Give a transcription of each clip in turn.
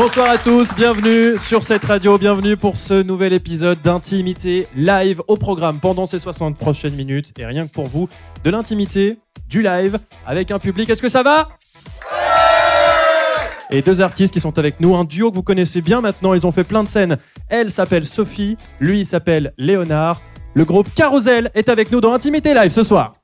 Bonsoir à tous, bienvenue sur cette radio, bienvenue pour ce nouvel épisode d'intimité live au programme pendant ces 60 prochaines minutes et rien que pour vous, de l'intimité, du live avec un public. Est-ce que ça va? Et deux artistes qui sont avec nous, un duo que vous connaissez bien maintenant, ils ont fait plein de scènes. Elle s'appelle Sophie, lui s'appelle Léonard. Le groupe Carousel est avec nous dans Intimité Live ce soir.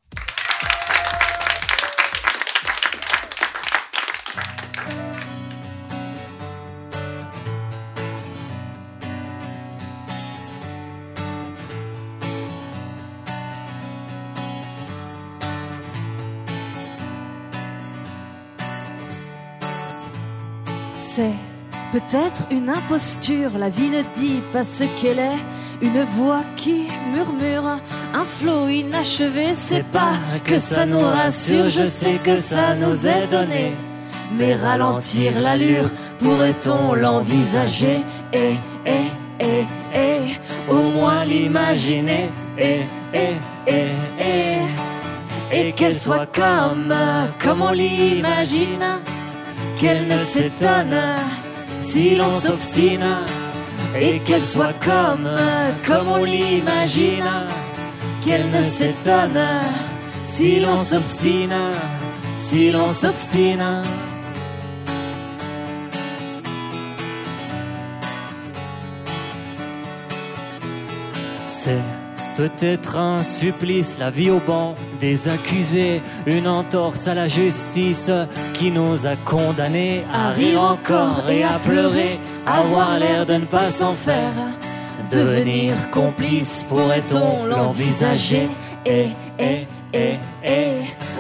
Peut-être une imposture, la vie ne dit pas ce qu'elle est. Une voix qui murmure, un flot inachevé, c'est pas que ça nous rassure, je sais que ça nous est donné. Mais ralentir l'allure, pourrait-on l'envisager? Et, et, et, et, au moins l'imaginer. Et, et, et, et, et qu'elle soit comme, comme on l'imagine qu'elle ne s'étonne si l'on s'obstine et qu'elle soit comme, comme on l'imagine, qu'elle ne s'étonne si l'on s'obstine, si l'on s'obstine. C'est Peut-être un supplice, la vie au banc des accusés, une entorse à la justice qui nous a condamnés à rire encore et à pleurer, avoir l'air de ne pas s'en faire. Devenir complice, pourrait-on l'envisager? Et, et, et, et,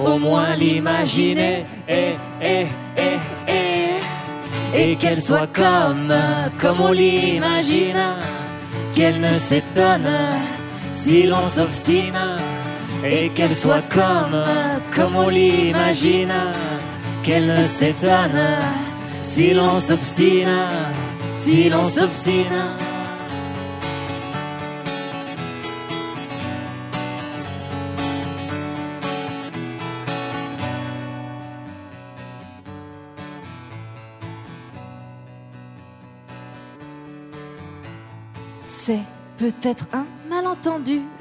au moins l'imaginer. Et, et, et, et, et qu'elle soit comme, comme on l'imagine, qu'elle ne s'étonne si l'on s'obstine et qu'elle soit comme, comme on l'imagine, qu'elle ne s'étonne si l'on s'obstine, si l'on s'obstine. C'est peut-être un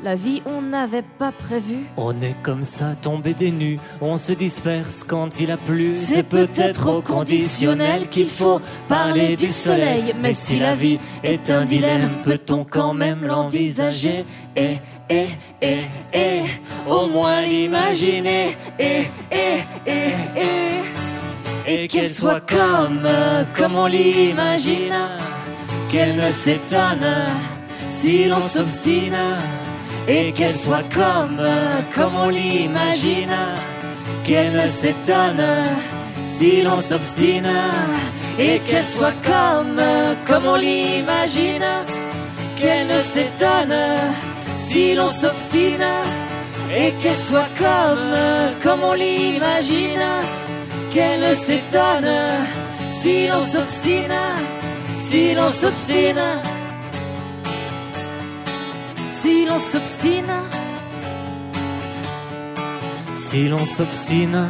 la vie on n'avait pas prévu. On est comme ça tombé des nues, on se disperse quand il a plu. C'est peut-être au conditionnel qu'il faut parler du soleil, mais si la vie est un dilemme, peut-on quand même l'envisager? Et, et, et, et, au moins l'imaginer. Et, et, et, et, et qu'elle soit comme, comme on l'imagine, qu'elle ne s'étonne si l'on s'obstine et qu'elle soit comme, comme on l'imagine, qu'elle ne s'étonne si l'on s'obstine et qu'elle soit comme, comme on l'imagine, qu'elle ne s'étonne si l'on s'obstine et qu'elle soit comme, comme on l'imagine, qu'elle ne s'étonne si l'on s'obstine, si l'on s'obstine l'on s'obstine, si l'on s'obstine,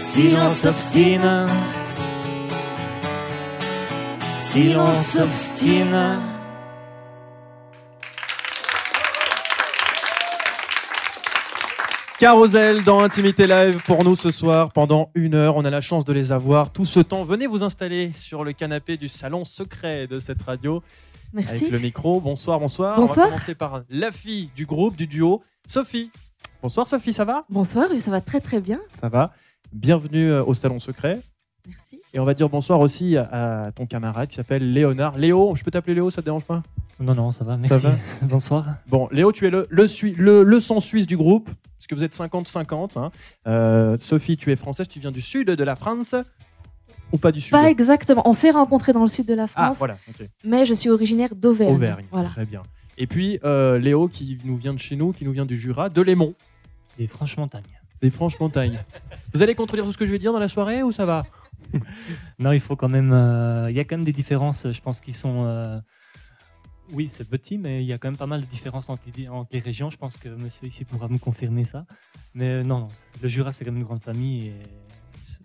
si l'on s'obstine, si l'on s'obstine. Carousel dans Intimité Live pour nous ce soir pendant une heure. On a la chance de les avoir tout ce temps. Venez vous installer sur le canapé du salon secret de cette radio. Merci. Avec le micro. Bonsoir, bonsoir. Bonsoir. On va commencer par la fille du groupe, du duo, Sophie. Bonsoir Sophie, ça va? Bonsoir, oui, ça va très très bien. Ça va. Bienvenue euh, au Salon Secret. Merci. Et on va dire bonsoir aussi à, ton camarade qui s'appelle Léonard. Léo, je peux t'appeler Léo, ça te dérange pas? Non, non, ça va, Ça merci. va? Bonsoir. Bon, Léo, tu es le, le, le, le sang suisse du groupe, parce que vous êtes 50-50. hein. Euh, Sophie, tu es française, tu viens du sud de la France ou pas du sud Pas exactement. On s'est rencontrés dans le sud de la Ah, France, voilà, ok. mais je suis originaire d'Auvergne. Auvergne, Voilà. très bien. Et puis euh, Léo qui nous vient de chez nous, qui nous vient du Jura, de Lémont, Des franches montagnes. des Franches Montagnes. Vous allez contredire tout ce que je vais dire dans la soirée ou ça va? Non, il faut quand même. euh, Il y a quand même des différences, je pense, qui sont. euh, Oui, c'est petit, mais il y a quand même pas mal de différences entre les, entre les régions. Je pense que monsieur ici pourra nous confirmer ça. Mais euh, non, le Jura, c'est quand même une grande famille, et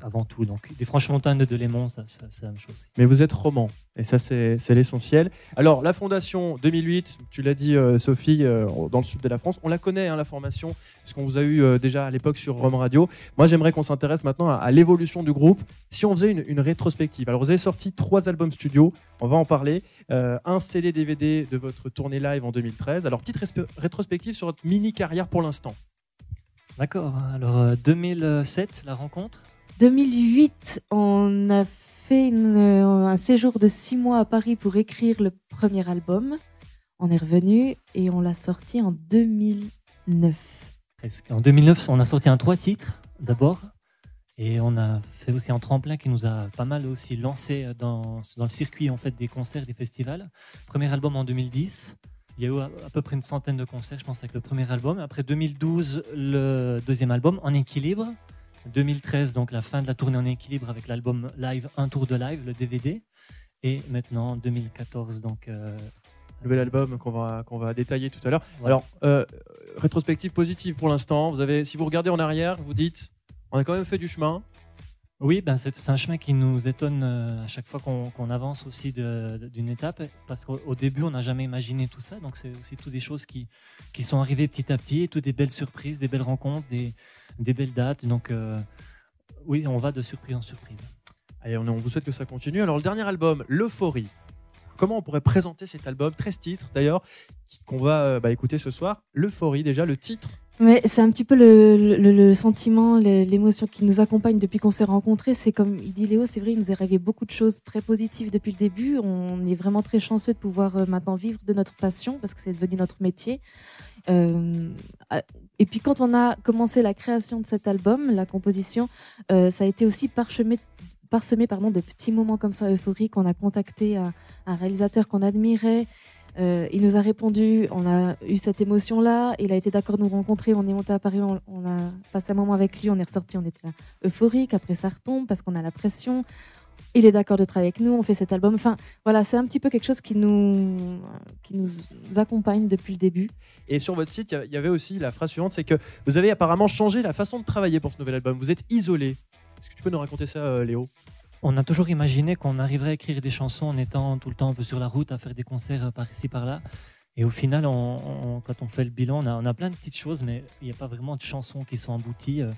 avant tout. Donc, des franches montagnes de Lémont, ça, ça- c'est la même chose. Mais vous êtes roman, et ça c'est c'est l'essentiel. Alors la fondation 2008, tu l'as dit euh, Sophie, euh, dans le sud de la France, on la connaît hein, la formation, puisqu'on vous a eu euh, déjà à l'époque sur Rome Radio. Moi j'aimerais qu'on s'intéresse maintenant à, à l'évolution du groupe. Si on faisait une, une rétrospective, alors vous avez sorti trois albums studio, on va en parler, un CD DVD de votre tournée live en 2013. Alors petite rétrospective sur votre mini carrière pour l'instant. D'accord. Alors, euh, 2007, la rencontre. 2008, on a fait euh, un séjour de six mois à Paris pour écrire le premier album. On est revenu et on l'a sorti en 2009. Presque. En 2009, on a sorti un trois titres d'abord. Et on a fait aussi un tremplin qui nous a pas mal aussi lancé dans, dans le circuit en fait, des concerts, des festivals. Premier album en 2010. Il y a eu à, à peu près une centaine de concerts, je pense, avec le premier album. Après 2012, le deuxième album, En équilibre. 2013, donc la fin de la tournée En équilibre avec l'album live, Un tour de live, le DVD. Et maintenant, 2014, donc. euh, Nouvel album qu'on va, qu'on va détailler tout à l'heure. Alors, euh, rétrospective positive pour l'instant. Vous avez, si vous regardez en arrière, vous dites, on a quand même fait du chemin. Oui, ben c'est un chemin qui nous étonne euh, à chaque fois qu'on avance aussi d'une étape, parce qu'au au début, on n'a jamais imaginé tout ça. Donc, c'est aussi toutes des choses qui, qui sont arrivées petit à petit, toutes des belles surprises, des belles rencontres, des, des belles dates. Donc, euh, oui, on va de surprise en surprise. Allez, on, vous souhaite que ça continue. Alors, le dernier album, L'Euphorie. Comment on pourrait présenter cet album? 13 titres d'ailleurs, qu'on va euh, bah, écouter ce soir. L'Euphorie, déjà, le titre. Mais c'est un petit peu le, sentiment, l'émotion qui nous accompagne depuis qu'on s'est rencontrés. C'est comme il dit Léo, c'est vrai, il nous est arrivé beaucoup de choses très positives depuis le début. On est vraiment très chanceux de pouvoir euh, maintenant vivre de notre passion parce que c'est devenu notre métier. Euh, et puis quand on a commencé la création de cet album, la composition, euh, ça a été aussi parsemé, parsemé pardon, de petits moments comme ça euphoriques. On a contacté un réalisateur qu'on admirait. Euh, il nous a répondu, on a eu cette émotion-là, il a été d'accord de nous rencontrer, on est monté à Paris, on, a passé un moment avec lui, on est ressorti, on était là, euphorique, après ça retombe parce qu'on a la pression, il est d'accord de travailler avec nous, on fait cet album, enfin voilà, c'est un petit peu quelque chose qui nous, qui nous accompagne depuis le début. Et sur votre site, il y a- il y avait aussi la phrase suivante c'est que vous avez apparemment changé la façon de travailler pour ce nouvel album. Vous êtes isolé. Est-ce que tu peux nous raconter ça, euh, Léo? On a toujours imaginé qu'on arriverait à écrire des chansons en étant tout le temps un peu sur la route, à faire des concerts euh, par ici, par là. Et au final, on- on- quand on fait le bilan, on a, on a plein de petites choses, mais il n'y a pas vraiment de chansons qui sont abouties. euh.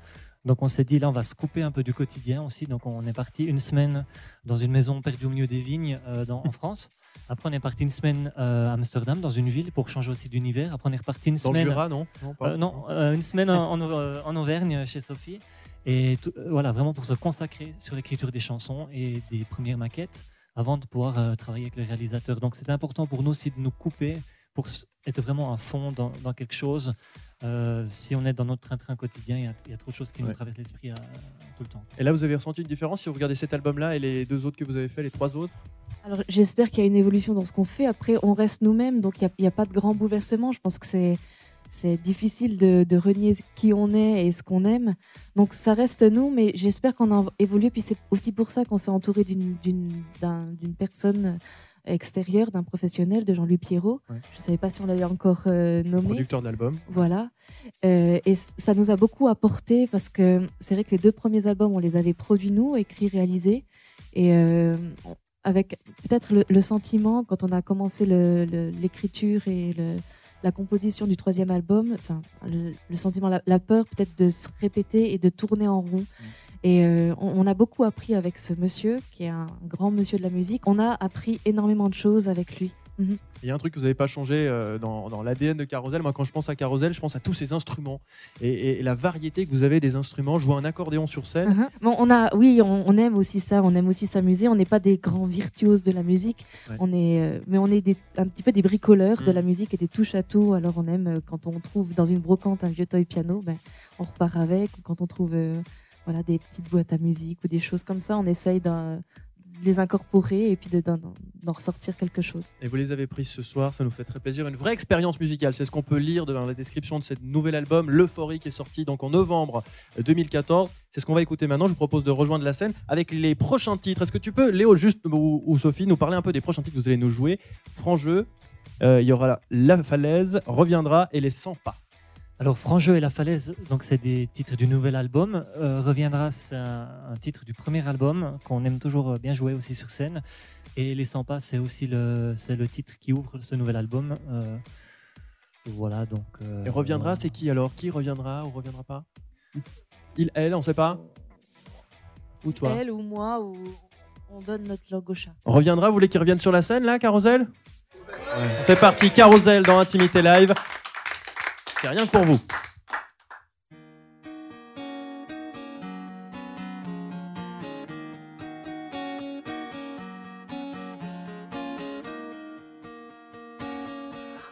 Donc on s'est dit, là, on va se couper un peu du quotidien aussi. Donc on est parti une semaine dans une maison perdue au milieu des vignes euh, dans- en France. Après, on est parti une semaine euh, à Amsterdam, dans une ville, pour changer aussi d'univers. Après, on est reparti une Dans le semaine. Jura, non? Non. Euh, non, une semaine en, en Au- en Auvergne chez Sophie. Et tout- euh, voilà, vraiment pour se consacrer sur l'écriture des chansons et des premières maquettes avant de pouvoir euh, travailler avec le réalisateur. Donc c'était important pour nous aussi de nous couper pour être vraiment à fond dans, dans quelque chose. Euh, si on est dans notre train-train quotidien, il y a- y, a trop de choses qui Ouais. nous traversent l'esprit euh, tout le temps. Et là, vous avez ressenti une différence si vous regardez cet album-là et les deux autres que vous avez fait, les trois autres? Alors j'espère qu'il y a une évolution dans ce qu'on fait, après on reste nous-mêmes, donc il n'y a, pas de grand bouleversement, je pense que c'est... C'est difficile de, de renier qui on est et ce qu'on aime. Donc ça reste nous, mais j'espère qu'on a évolué. Puis c'est aussi pour ça qu'on s'est entouré d'une- d'une d'un- d'une personne extérieure, d'un professionnel, de Jean-Louis Pierrot. Ouais. Je ne savais pas si on l'avait encore euh, nommé. Producteur de l'album. Voilà. Euh, et ça nous a beaucoup apporté parce que c'est vrai que les deux premiers albums, on les avait produits nous, écrits, réalisés. Et euh, avec peut-être le, le sentiment, quand on a commencé l'écriture et le- la composition du troisième album, enfin, le, le sentiment, la, la peur peut-être de se répéter et de tourner en rond. Et euh, on, on a beaucoup appris avec ce monsieur, qui est un grand monsieur de la musique. On a appris énormément de choses avec lui. Mhm. Il y a un truc que vous n'avez pas changé euh, dans, dans l'ADN de Carousel. Moi, quand je pense à Carousel, je pense à tous ces instruments et, et- et la variété que vous avez des instruments. Je vois un accordéon sur scène. Mhm. Bon, on a, oui, on, on aime aussi ça, on aime aussi s'amuser. On n'est pas des grands virtuoses de la musique, Ouais. on est, euh, mais on est des, un petit peu des bricoleurs de Mm. la musique et des touches à tout. Alors on aime euh, quand on trouve dans une brocante un vieux toy piano, ben, on repart avec. Quand on trouve euh, voilà, des petites boîtes à musique ou des choses comme ça, on essaye d'un- les incorporer et puis d'en ressortir quelque chose. Et vous les avez prises ce soir, ça nous fait très plaisir. Une vraie expérience musicale, c'est ce qu'on peut lire dans la description de ce nouvel album, L'Euphorie, qui est sorti donc en novembre 2014. C'est ce qu'on va écouter maintenant. Je vous propose de rejoindre la scène avec les prochains titres. Est-ce que tu peux, Léo, juste ou, Sophie, nous parler un peu des prochains titres que vous allez nous jouer? Franc jeu, euh, il y aura La Falaise, Reviendra et Les 100 pas. Alors, Franc-jeu et La Falaise, donc c'est des titres du nouvel album. Euh, reviendra, c'est un, titre du premier album qu'on aime toujours bien jouer aussi sur scène. Et Les 100 pas, c'est aussi le, c'est le titre qui ouvre ce nouvel album. Euh, voilà, donc. et Reviendra, c'est qui alors? Qui reviendra ou reviendra pas? Il, elle, on sait pas? Ou toi? Elle ou moi, ou on donne notre logo chat. Reviendra, vous voulez qu'il revienne sur la scène là, Carousel? C'est parti, Carousel dans Intimité Live. Rien que pour vous.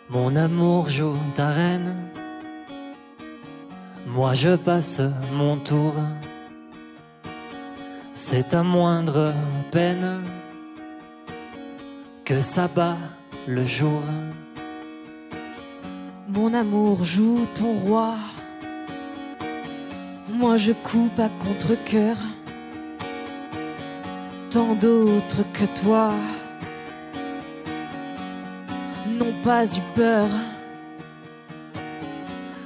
Mon amour joue ta reine, moi je passe mon tour. C'est ta moindre peine que ça bat le jour. Mon amour joue ton roi. Moi je coupe à contre-coeur. Tant d'autres que toi n'ont pas eu peur.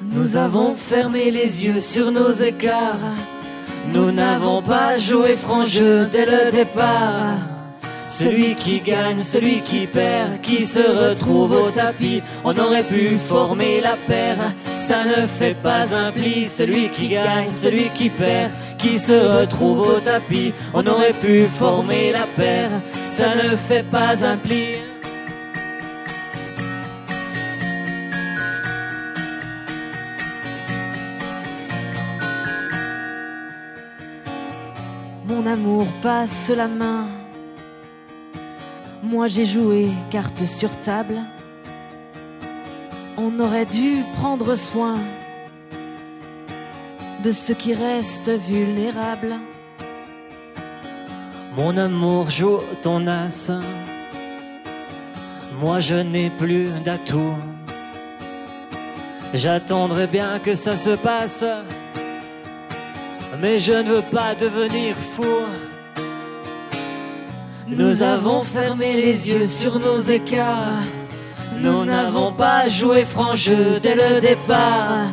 Nous avons fermé les yeux sur nos écarts. Nous n'avons pas joué franc jeu dès le départ. Celui qui gagne, celui qui perd, qui se retrouve au tapis. On aurait pu former la paire, ça ne fait pas un pli. Celui qui gagne, celui qui perd, qui se retrouve au tapis. On aurait pu former la paire, ça ne fait pas un pli. Mon amour passe la main moi j'ai joué carte sur table. On aurait dû prendre soin de ce qui reste vulnérable. Mon amour joue ton as. Moi je n'ai plus d'atout. J'attendrai bien que ça se passe. Mais je ne veux pas devenir fou. Nous avons fermé les yeux sur nos écarts. Nous n'avons pas joué franc jeu dès le départ.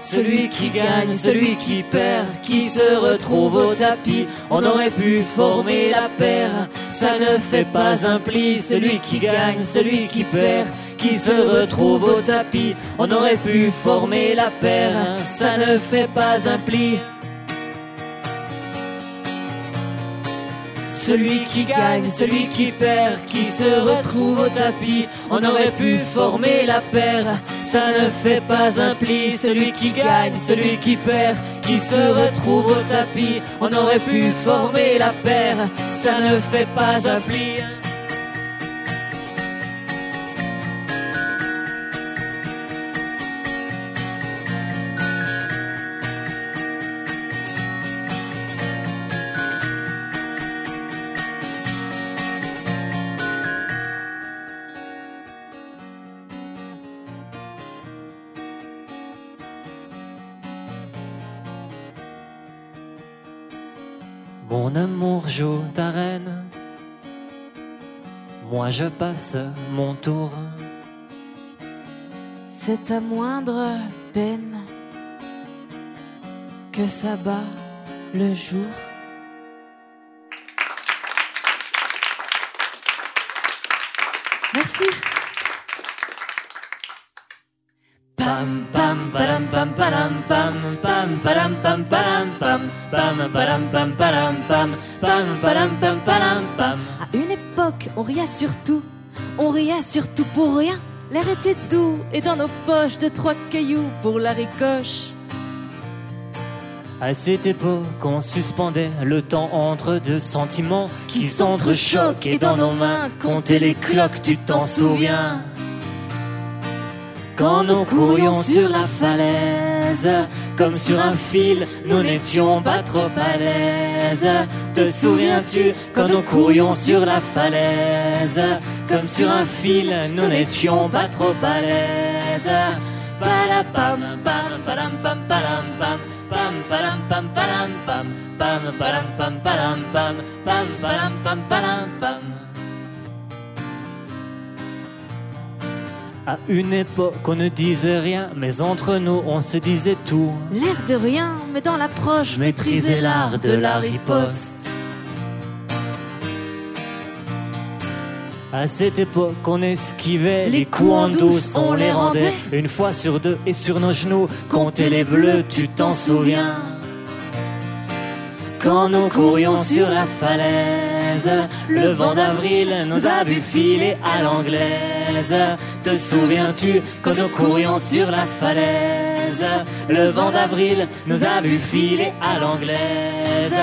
Celui qui gagne, celui qui perd, qui se retrouve au tapis. On aurait pu former la paire, ça ne fait pas un pli. Celui qui gagne, celui qui perd, qui se retrouve au tapis. On aurait pu former la paire, ça ne fait pas un pli. Celui qui gagne, celui qui perd, qui se retrouve au tapis. On aurait pu former la paire, ça ne fait pas un pli. Celui qui gagne, celui qui perd, qui se retrouve au tapis. On aurait pu former la paire, ça ne fait pas un pli. Joue ta reine, moi je passe mon tour. C'est ta moindre peine que ça bat le jour. Merci. À une époque, on riait sur tout, on riait sur tout pour rien. L'air était doux et dans nos poches de trois cailloux pour la ricoche. À cette époque, on suspendait le temps entre deux sentiments qui s'entrechoquent et dans nos mains comptaient les cloques, tu t'en souviens quand nous courions sur la falaise, comme sur un fil, nous n'étions pas trop à l'aise. Te souviens-tu quand nous courions sur la falaise, comme sur un fil, nous n'étions pas trop à l'aise. À une époque, on ne disait rien, mais entre nous, on se disait tout. L'air de rien, mais dans l'approche, Je maîtrisais l'art de la riposte. À cette époque, on esquivait les coups en douce, on les rendait une fois sur deux et sur nos genoux. Compter les bleus, tu t'en souviens Quand nous courions sur la falaise, le vent d'avril nous a vu filer à l'anglaise. Te souviens-tu quand nous courions sur la falaise, le vent d'avril nous a vu filer à l'anglaise.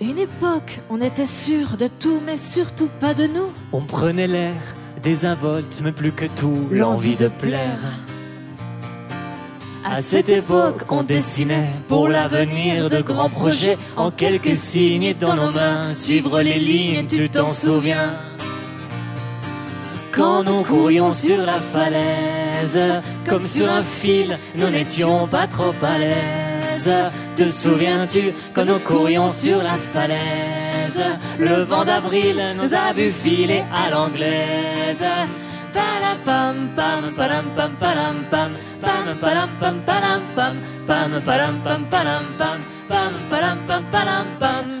Une époque, on était sûr de tout, mais surtout pas de nous. On prenait l'air désinvolte, mais plus que tout, l'envie de plaire. À cette époque, on dessinait pour l'avenir de grands projets en quelques signes dans nos mains. Suivre les lignes, tu t'en souviens Quand nous courions sur la falaise, comme sur un fil, nous n'étions pas trop à l'aise. Te souviens-tu quand nous courions sur la falaise? Le vent d'avril nous a vu filer à l'anglaise.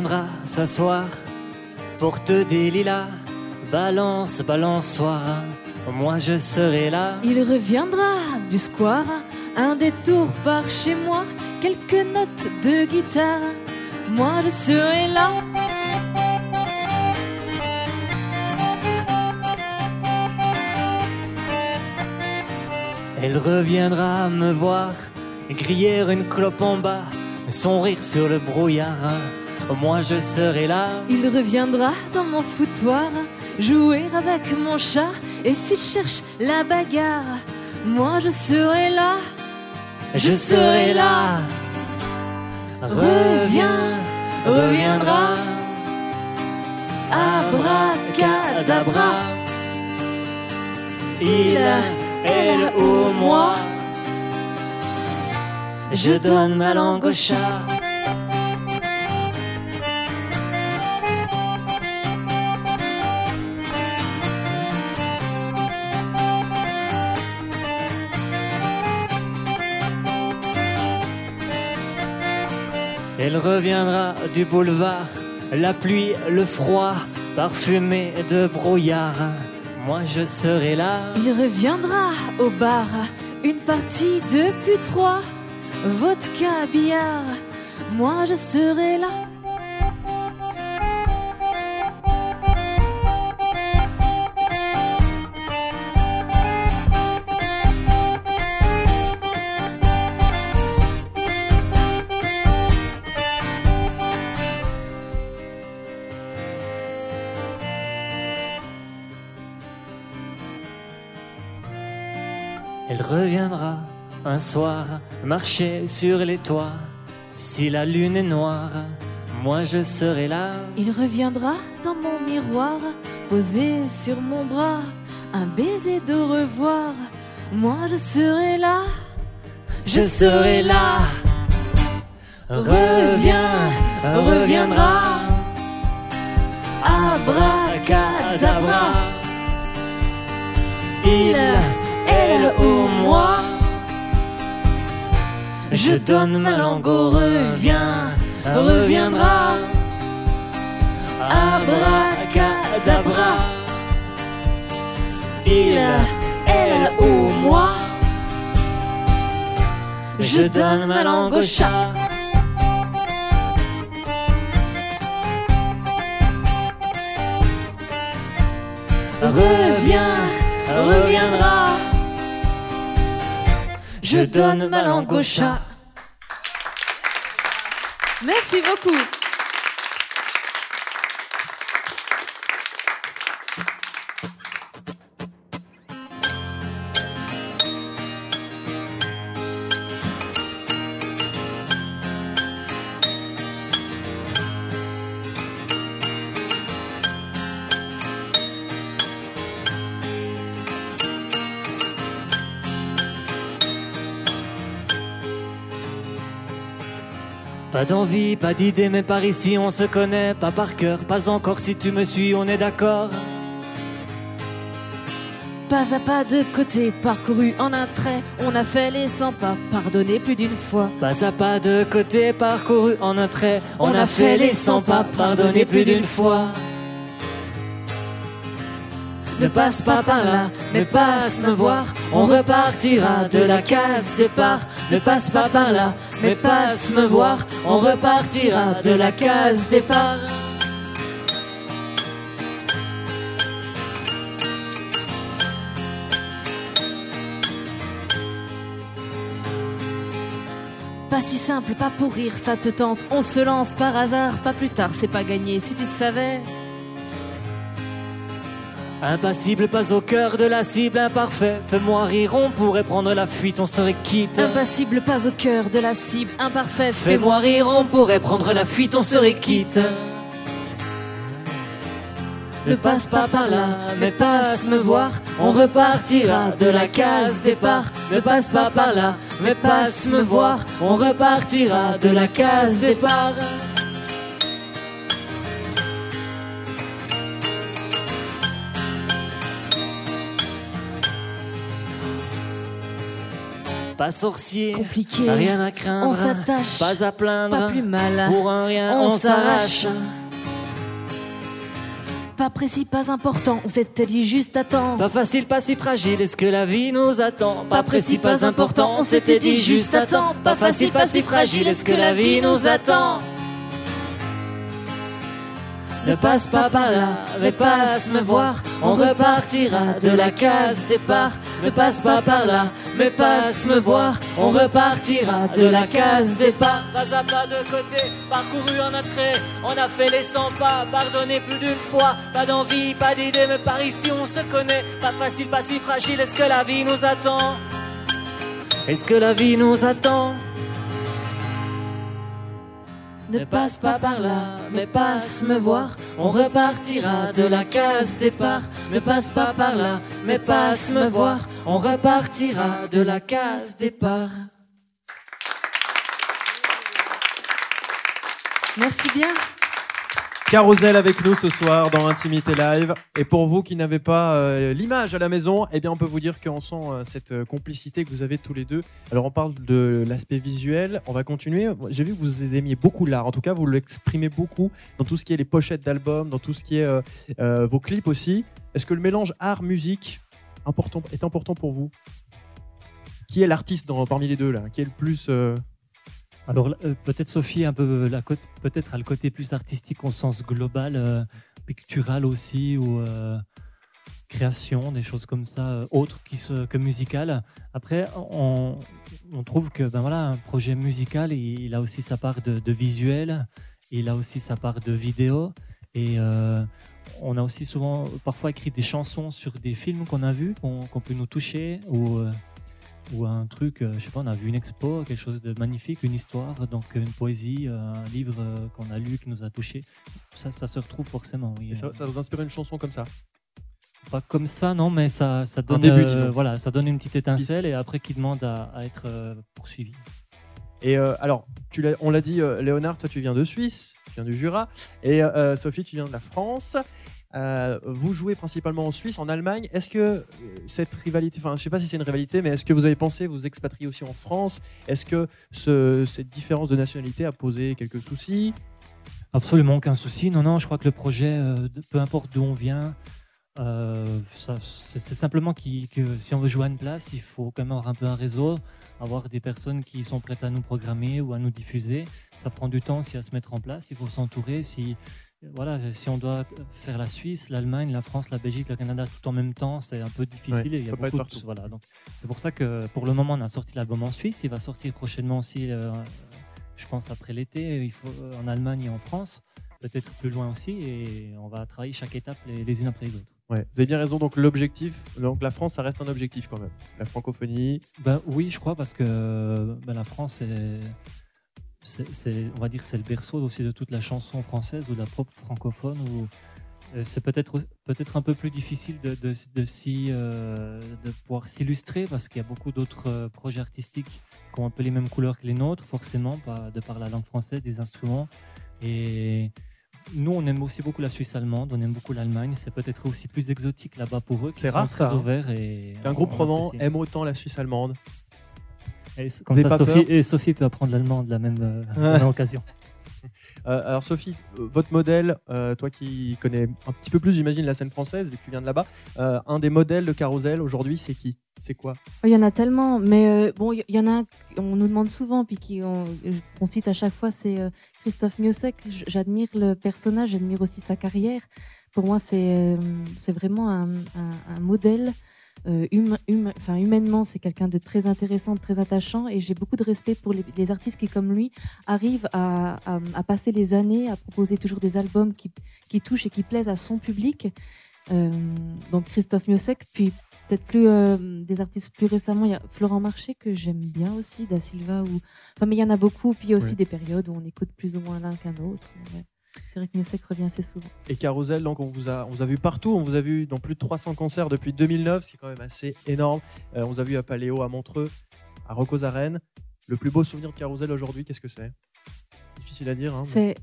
Elle reviendra s'asseoir, porte des lilas, balance, balançoire. Moi je serai là. Il reviendra du square, un détour par chez moi, quelques notes de guitare. Moi je serai là. Elle reviendra me voir, griller une clope en bas, son rire sur le brouillard. Moi je serai là. Il reviendra dans mon foutoir, jouer avec mon chat. Et s'il cherche la bagarre, moi je serai là. Je serai là. Reviens, reviendra. Abracadabra. Il, elle ou moi. Je donne ma langue au chat. Reviendra du boulevard, la pluie, le froid, parfumé de brouillard. Moi je serai là. Il reviendra au bar, une partie depuis trois, vodka, billard. Moi je serai là. Elle reviendra un soir, marcher sur les toits. Si la lune est noire, moi je serai là. Il reviendra dans mon miroir, posé sur mon bras, un baiser de revoir. Moi je serai là, je serai là. Reviens, reviendra. Abracadabra. Il, Je donne ma langue au revient, reviendra. Abracadabra. Il, elle ou moi. Je donne ma langue au chat. Reviens, reviendra. Je donne ma langue au chat. Merci beaucoup. Pas d'envie, pas d'idée, mais par ici on se connaît, pas par cœur, pas encore si tu me suis, on est d'accord. Pas à pas de côté, parcouru en un trait, on a fait les 100 pas, pardonné plus d'une fois. Pas à pas de côté, parcouru en un trait, on, a fait les 100 pas, pardonné plus d'une fois. Ne passe pas par là, mais passe me voir, on repartira de la case départ. Ne passe pas par là, mais passe me voir, on repartira de la case départ. Pas si simple, pas pour rire, ça te tente. On se lance par hasard, pas plus tard, c'est pas gagné. Si tu savais. Impassible, pas au cœur de la cible, imparfait. Fais-moi rire, on pourrait prendre la fuite, on serait quitte. Impassible, pas au cœur de la cible, imparfait. Fais-moi rire, on pourrait prendre la fuite, on serait quitte. Ne passe pas par là, mais passe me voir, on repartira de la case départ. Ne passe pas par là, mais passe me voir, on repartira de la case départ. Pas sorcier, Compliqué. rien à craindre, On s'attache. pas à plaindre, Pas plus mal. pour un rien On on s'arrache. Pas précis, pas important, on s'était dit juste à temps. Pas facile, pas si fragile, est-ce que la vie nous attend? Pas précis, pas important, on s'était dit juste à temps. Pas facile, pas si fragile, est-ce que la vie nous attend? Ne passe pas par là, mais passe me voir, on repartira de la case départ. Ne passe pas par là, mais passe me voir, on repartira de la case départ. Pas à pas de côté, parcouru en attrait, on a fait les 100 pas, pardonné plus d'une fois. Pas d'envie, pas d'idée, mais par ici on se connaît. Pas facile, pas si fragile, est-ce que la vie nous attend? Est-ce que la vie nous attend? Ne passe pas par là, mais passe me voir. On repartira de la case départ. Ne passe pas par là, mais passe me voir. On repartira de la case départ. Merci bien. Carousel avec nous ce soir dans Intimité Live. Et pour vous qui n'avez pas euh, l'image à la maison, eh bien on peut vous dire qu'on sent euh, cette euh, complicité que vous avez tous les deux. Alors on parle de l'aspect visuel, on va continuer. J'ai vu que vous aimiez beaucoup l'art, en tout cas vous l'exprimez beaucoup dans tout ce qui est les pochettes d'albums, dans tout ce qui est vos clips aussi. Est-ce que le mélange art-musique est important pour vous? Qui est l'artiste parmi les deux là? Qui est le plus... Alors euh, peut-être Sophie un peu la côte, peut-être a le côté plus artistique au sens global, euh, pictural aussi ou euh, création, des choses comme ça, autres qui se, que musicales. Après, on, on trouve que ben voilà, un projet musical, il, il a aussi sa part de, visuel, il a aussi sa part de vidéo et on a aussi souvent parfois écrit des chansons sur des films qu'on a vus, qu'on peut nous toucher ou ou un truc, euh, je sais pas, on a vu une expo, quelque chose de magnifique, une histoire, donc une poésie, euh, un livre euh, qu'on a lu, qui nous a touché. Ça, ça se retrouve forcément. Oui. Et ça, ça vous inspire une chanson comme ça? Pas comme ça, non, mais ça, ça donne, début, euh, voilà, ça donne une petite étincelle et après qui demande à, à être euh, poursuivi. Et euh, alors, tu on l'a dit, euh, Léonard, toi tu viens de Suisse, tu viens du Jura, et euh, Sophie, tu viens de la France. Euh, vous jouez principalement en Suisse, en Allemagne. Est-ce que euh, cette rivalité, enfin, je sais pas si c'est une rivalité, mais est-ce que vous avez pensé vous expatrier aussi en France? Est-ce que ce- cette différence de nationalité a posé quelques soucis? Absolument aucun souci. Non, non, je crois que le projet, euh, peu importe d'où on vient, c'est simplement que si on veut jouer à une place, il faut quand même avoir un peu un réseau, avoir des personnes qui sont prêtes à nous programmer ou à nous diffuser. Ça prend du temps aussi à se mettre en place. Il faut s'entourer. Si, voilà, si on doit faire la Suisse, l'Allemagne, la France, la Belgique, le Canada tout en même temps, c'est un peu difficile. Ouais, et il y a beaucoup de- partout. voilà, donc c'est pour ça que pour le moment, on a sorti l'album en Suisse. Il va sortir prochainement aussi, euh, je pense, après l'été, il faut, euh, en Allemagne et en France peut-être plus loin aussi, et on va travailler chaque étape les, les unes après les autres. Ouais, vous avez bien raison. Donc l'objectif, donc la France, ça reste un objectif quand même. La francophonie. Ben oui, je crois parce que ben, la France est, c'est, on va dire, c'est le berceau aussi de toute la chanson française ou de la pop francophone. Où euh, c'est peut-être peut-être un peu plus difficile de, de, euh, de pouvoir s'illustrer parce qu'il y a beaucoup d'autres euh, projets artistiques qui ont un peu les mêmes couleurs que les nôtres, forcément, de par la langue française, des instruments. Et nous, on aime aussi beaucoup la Suisse allemande, on aime beaucoup l'Allemagne. C'est peut-être aussi plus exotique là-bas pour eux. C'est sont rare, très ça, hein. ouverts et on- groupe roman aime autant la Suisse allemande. Et c- comme Vous ça, avez pas Sophie, peur et Sophie peut apprendre l'allemand de la même, euh, de la même occasion. Euh, alors Sophie, euh, votre modèle, euh, toi qui connais un petit peu plus, j'imagine, la scène française, vu que tu viens de là-bas, euh, un des modèles de Carousel aujourd'hui, c'est qui? C'est quoi? Oh, Il y en a tellement, mais euh, bon, il y, y en a un qu'on nous demande souvent, puis qui- on, qu'on cite à chaque fois, c'est euh, Christophe Miossec. J'admire le personnage, j'admire aussi sa carrière. Pour moi, c'est euh, c'est vraiment un, un- un modèle. Euh, hum- hum- enfin, humainement, c'est quelqu'un de très intéressant, de très attachant, et j'ai beaucoup de respect pour les, les artistes qui, comme lui, arrivent à, à- à passer les années, à proposer toujours des albums qui, qui touchent et qui plaisent à son public. Euh, donc Christophe Miossec, puis peut-être plus euh, des artistes plus récemment, il y a Florent Marché que j'aime bien aussi, Da Silva ou enfin mais il y en a beaucoup, puis il y a aussi Ouais. des périodes où on écoute plus ou moins l'un qu'un autre. C'est vrai que Miossec revient assez souvent. Et Carousel, donc on vous, a, on vous a vu partout, on vous a vu dans plus de 300 concerts depuis 2009, c'est quand même assez énorme. Euh, on vous a vu à Paléo, à Montreux, à Rocos. Le plus beau souvenir de Carousel aujourd'hui, qu'est-ce que c'est? Difficile à dire. Hein, mais- C'est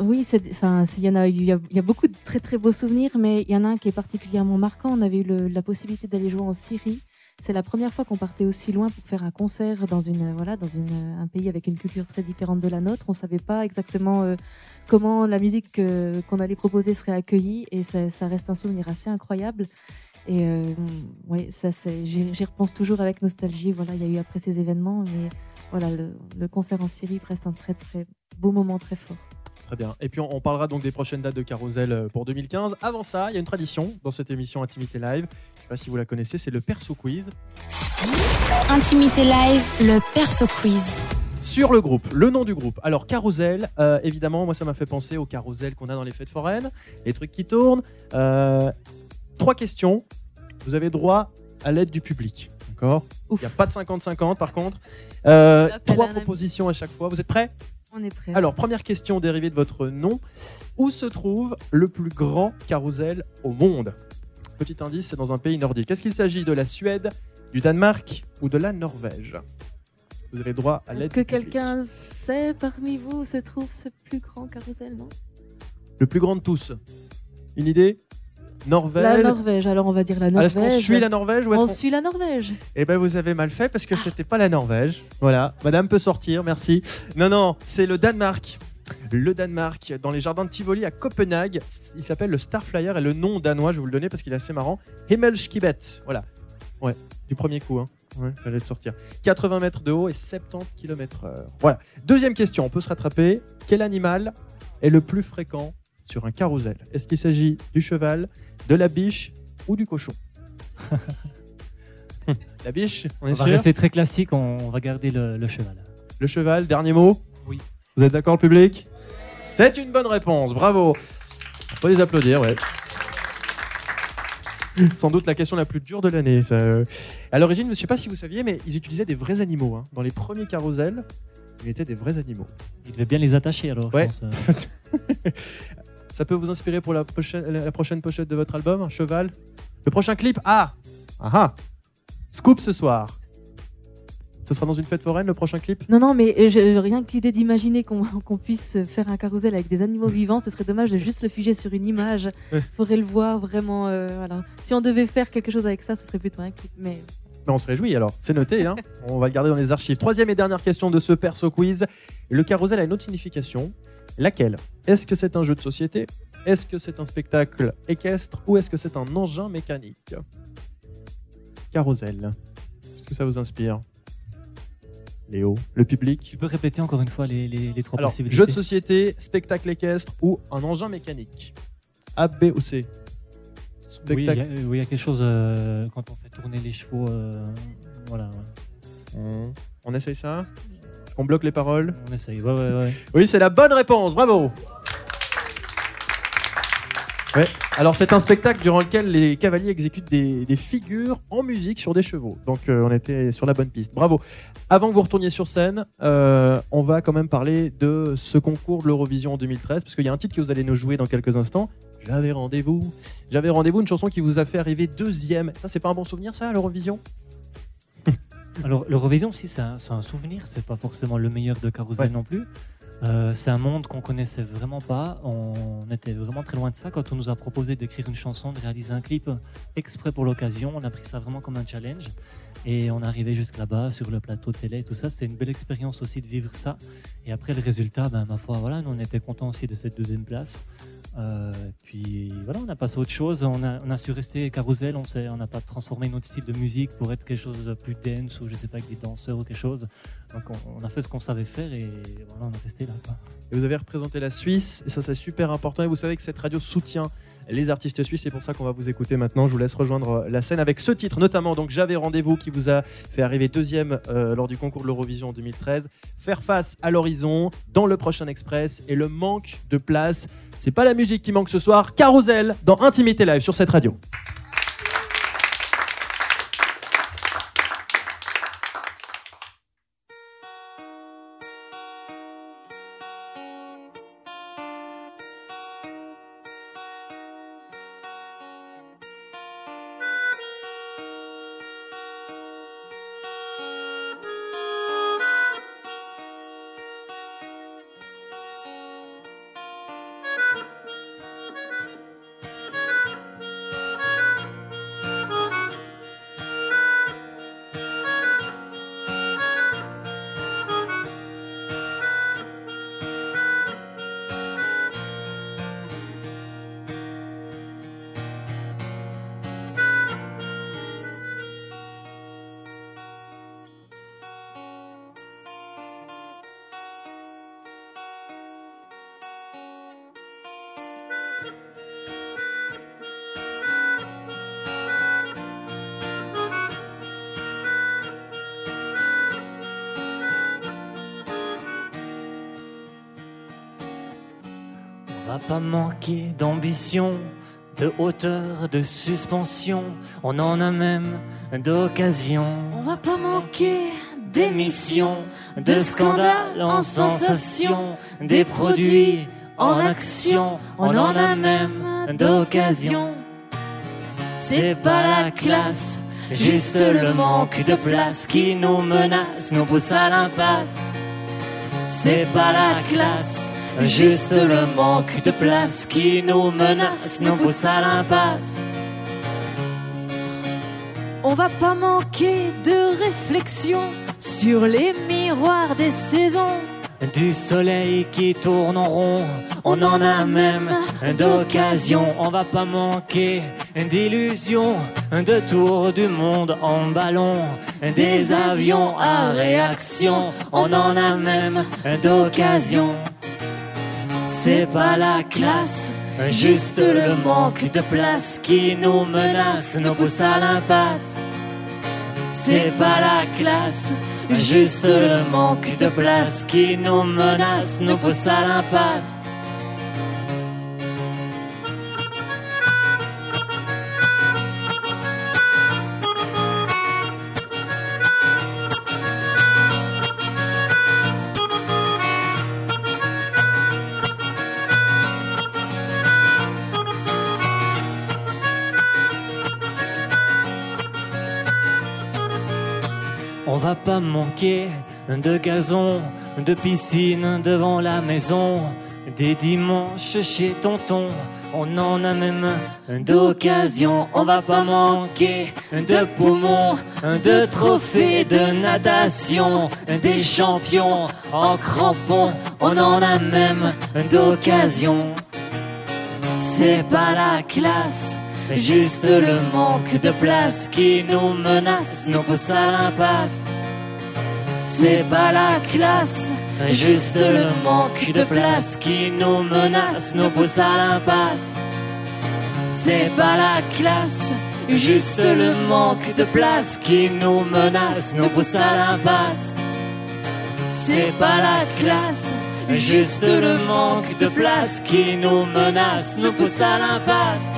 oui, c'est enfin il y en a il y, a, il y a beaucoup de très très beaux souvenirs, mais il y en a un qui est particulièrement marquant. On avait eu le- la possibilité d'aller jouer en Syrie. C'est la première fois qu'on partait aussi loin pour faire un concert dans une voilà dans une, un pays avec une culture très différente de la nôtre. On savait pas exactement euh, comment la musique que- qu'on allait proposer serait accueillie et ça, reste un souvenir assez incroyable. Et euh, ça j'y repense toujours avec nostalgie. Voilà, il y a eu après ces événements, mais voilà le, le concert en Syrie reste un très très beau moment très fort. Très bien. Et puis on, on parlera donc des prochaines dates de Carousel euh, pour 2015. Avant ça, il y a une tradition dans cette émission Intimité Live. Je ne sais pas si vous la connaissez, c'est le Perso Quiz. Intimité live, le perso quiz. Sur le groupe, le nom du groupe. Alors Carousel, euh, évidemment, moi ça m'a fait penser au Carousel qu'on a dans les fêtes foraines, les trucs qui tournent. Euh, trois questions. Vous avez droit à l'aide du public. D'accord? Il n'y a pas de 50-50 par contre. Euh, trois propositions à chaque fois. Vous êtes prêts? On est prêt. Alors, première question dérivée de votre nom. Où se trouve le plus grand carrousel au monde? Petit indice, c'est dans un pays nordique. Est-ce qu'il s'agit de la Suède, du Danemark ou de la Norvège? Vous avez droit à Est-ce l'aide que du public. quelqu'un sait parmi vous où se trouve ce plus grand carrousel, non Le plus grand de tous. Une idée? Norvège La Norvège, alors on va dire la Alors, Est-ce Norvège. qu'on suit la Norvège ou est-ce On qu'on- suit la Norvège. Eh ben vous avez mal fait parce que c'était pas la Norvège. Voilà, madame peut sortir, merci. Non non, c'est le Danemark. Le Danemark, dans les jardins de Tivoli à Copenhague, il s'appelle le Starflyer et le nom danois, je vais vous le donner parce qu'il est assez marrant, Himmelskibet. Voilà. Ouais, du premier coup hein. Ouais, j'allais le sortir. 80 mètres de haut et 70 km heure. Voilà. Deuxième question, on peut se rattraper. Quel animal est le plus fréquent sur un carrousel Est-ce qu'il s'agit du cheval, de la biche ou du cochon La biche, on est va sûr rester très classique, on, va garder le, le cheval. Le cheval, dernier mot Oui. Vous êtes d'accord, le public C'est une bonne réponse, bravo On peut les applaudir, ouais. Sans doute la question la plus dure de l'année. ça. À l'origine, je ne sais pas si vous saviez, mais ils utilisaient des vrais animaux. hein. Dans les premiers carousels, ils étaient des vrais animaux. Il devait bien les attacher alors. je Ouais. pense, euh. Ça peut vous inspirer pour la prochaine, la prochaine pochette de votre album, un cheval Le prochain clip Ah Ah ah Scoop ce soir. Ce sera dans une fête foraine le prochain clip? Non, non, mais euh, je- rien que l'idée d'imaginer qu'on puisse faire un carrousel avec des animaux vivants, ce serait dommage de juste le figer sur une image. Ouais. faudrait le voir vraiment. euh, voilà. Si on devait faire quelque chose avec ça, ce serait plutôt un clip. Mais Mais on se réjouit alors, c'est noté, hein on va le garder dans les archives. Troisième et dernière question de ce perso quiz. Le carrousel a une autre signification. Laquelle? Est-ce que c'est un jeu de société? Est-ce que c'est un spectacle équestre? Ou est-ce que c'est un engin mécanique? Carrousel. Est-ce que ça vous inspire? Léo, le public? Tu peux répéter encore une fois les, les, les trois Alors, possibilités jeu de société, spectacle équestre ou un engin mécanique? A, B ou C? Oui, il Spectacle. oui, il y a quelque chose euh, quand on fait tourner les chevaux. euh, voilà, ouais. On essaye ça? Qu'on bloque les paroles on essaye. Ouais, ouais, ouais. Oui, c'est la bonne réponse, bravo Ouais. Alors c'est un spectacle durant lequel les cavaliers exécutent des, des figures en musique sur des chevaux. Donc euh, on était sur la bonne piste. Bravo. Avant que vous retourniez sur scène, euh, on va quand même parler de ce concours de l'Eurovision en 2013 parce qu'il y a un titre que vous allez nous jouer dans quelques instants. J'avais rendez-vous. J'avais rendez-vous, une chanson qui vous a fait arriver deuxième. Ça c'est pas un bon souvenir ça, l'Eurovision? Alors, l'Eurovision, si c'est un, souvenir, c'est pas forcément le meilleur de Carousel Ouais. non plus. Euh, c'est un monde qu'on connaissait vraiment pas. On était vraiment très loin de ça. Quand on nous a proposé d'écrire une chanson, de réaliser un clip exprès pour l'occasion, on a pris ça vraiment comme un challenge. Et on est arrivé jusque là-bas, sur le plateau de télé et tout ça. C'est une belle expérience aussi de vivre ça. Et après, le résultat, ben, ma foi, voilà, nous, on était contents aussi de cette deuxième place. Euh, puis voilà, on a passé à autre chose. On a, su rester carousel. On n'a pas transformé notre style de musique pour être quelque chose de plus dance ou je sais pas avec des danseurs ou quelque chose. Donc on, a fait ce qu'on savait faire et voilà, on est resté là. Et vous avez représenté la Suisse, ça c'est super important. Et vous savez que cette radio soutient les artistes suisses, c'est pour ça qu'on va vous écouter maintenant. Je vous laisse rejoindre la scène avec ce titre, notamment donc J'avais rendez-vous qui vous a fait arriver deuxième euh, lors du concours de l'Eurovision en 2013. Faire face à l'horizon dans le prochain Express et le manque de place. C'est pas la musique qui manque ce soir. Carousel dans Intimité Live sur cette radio. Va pas manquer d'ambition, de hauteur, de suspension. On en a même d'occasion. on va pas manquer D'émissions, de scandales en sensation, des produits en action. On en a même d'occasion. C'est pas la classe, juste le manque de place qui nous menace, nous pousse à l'impasse. C'est pas la classe, juste le manque de place qui nous menace, nous pousse à l'impasse. On va pas manquer de réflexion sur les miroirs des saisons. Du soleil qui tourne en rond, on en a même d'occasion. On va pas manquer d'illusions, de tours du monde en ballon, des avions à réaction. On en a même d'occasion. C'est pas la classe, juste le manque de place qui nous menace, nous pousse à l'impasse. C'est pas la classe, juste le manque de place qui nous menace, nous pousse à l'impasse. Pas manquer de gazon, de piscine devant la maison, des dimanches chez tonton. On en a même d'occasion, on va pas manquer de poumons, de trophées de natation, des champions en crampons, on en a même d'occasion. C'est pas la classe, juste le manque de place qui nous menace, nous pousse à l'impasse. C'est pas la classe, juste le manque de place qui nous menace, nous pousse à l'impasse. C'est pas la classe, juste le manque de place qui nous menace, nous pousse à l'impasse. C'est pas la classe, juste le manque de place qui nous menace, nous pousse à l'impasse.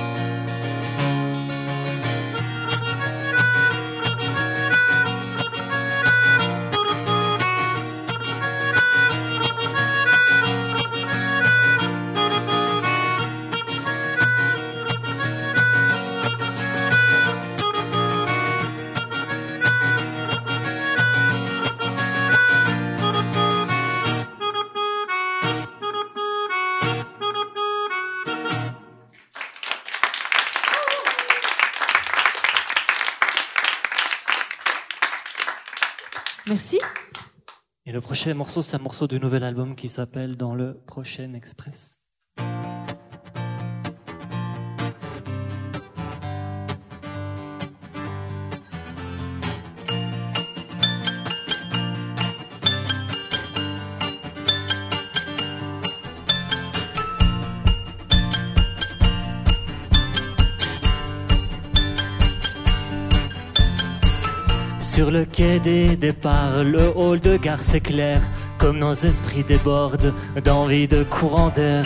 Et le prochain morceau, c'est un morceau du nouvel album qui s'appelle Dans le prochain Express. Le quai des départs, le hall de gare s'éclaire, comme nos esprits débordent d'envie de courant d'air.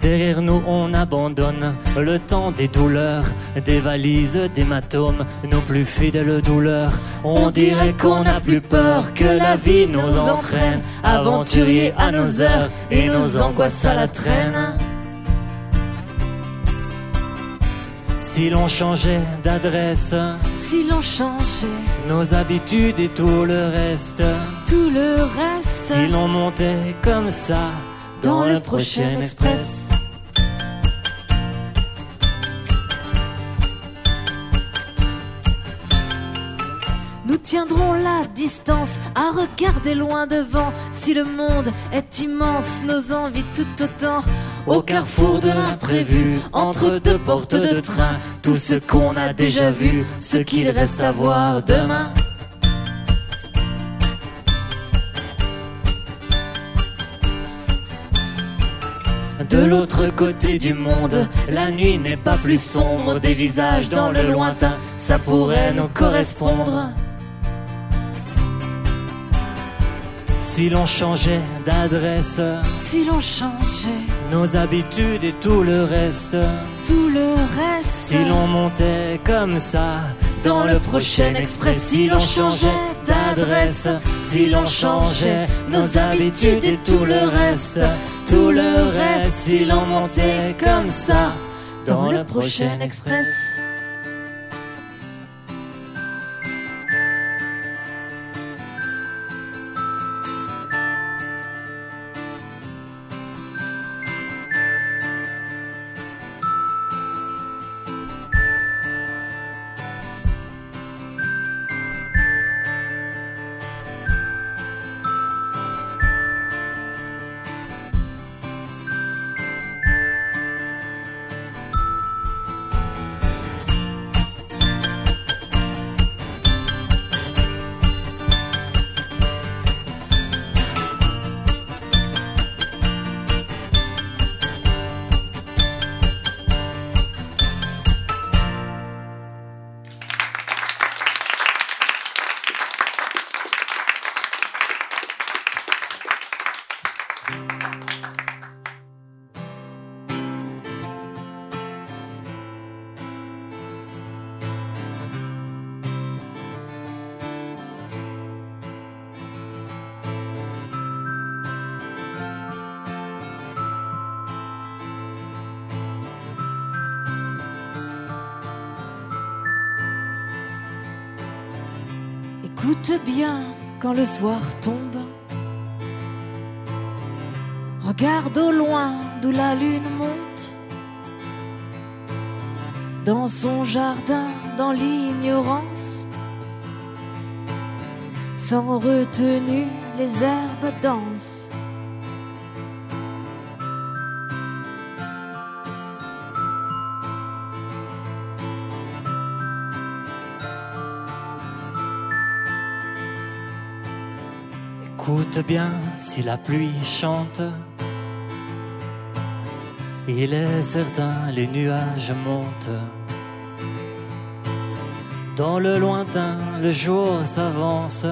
Derrière nous, on abandonne le temps des douleurs, des valises, d'hématomes, nos plus fidèles douleurs. On dirait qu'on n'a plus peur que la vie nous entraîne, aventuriers à nos heures et nos angoisses à la traîne. Si l'on changeait d'adresse, Si l'on changeait nos habitudes et tout le reste, tout le reste. Si l'on montait comme ça dans le prochain express. Tiendrons la distance à regarder loin devant. Si le monde est immense, nos envies tout autant. Au carrefour de l'imprévu, entre deux portes de train, tout ce qu'on a déjà vu, ce qu'il reste à voir demain. De l'autre côté du monde, la nuit n'est pas plus sombre, des visages dans le lointain, ça pourrait nous correspondre. Si l'on changeait d'adresse, Si l'on changeait nos habitudes et tout le reste, tout le reste. Si l'on montait comme ça dans le prochain express, si l'on changeait d'adresse, si l'on changeait nos habitudes et tout le reste, tout le reste, si l'on montait comme ça dans le prochain express. Bien quand le soir tombe. Regarde au loin d'où la lune monte. Dans son jardin, dans l'ignorance. Sans retenue, les herbes dansent. Bien si la pluie chante. Il est certain, les nuages montent. Dans le lointain, le jour s'avance.